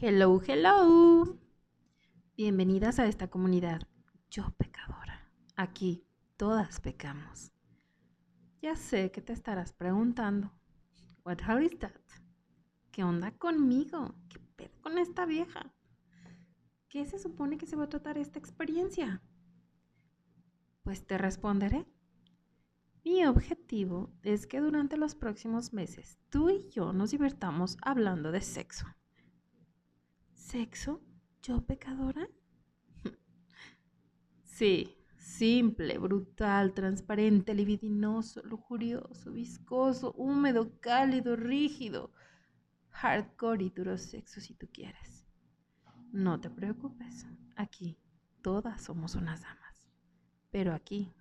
Hello, hello. Bienvenidas a esta comunidad. Yo pecadora. Aquí todas pecamos. Ya sé que te estarás preguntando. What hell is that? ¿Qué onda conmigo? ¿Qué pedo con esta vieja? ¿Qué se supone que se va a tratar esta experiencia? Pues te responderé. Mi objetivo es que durante los próximos meses tú y yo nos divertamos hablando de sexo. ¿Sexo? ¿Yo pecadora? sí, simple, brutal, transparente, libidinoso, lujurioso, viscoso, húmedo, cálido, rígido, hardcore y duro sexo si tú quieres. No te preocupes, aquí todas somos unas damas, pero aquí.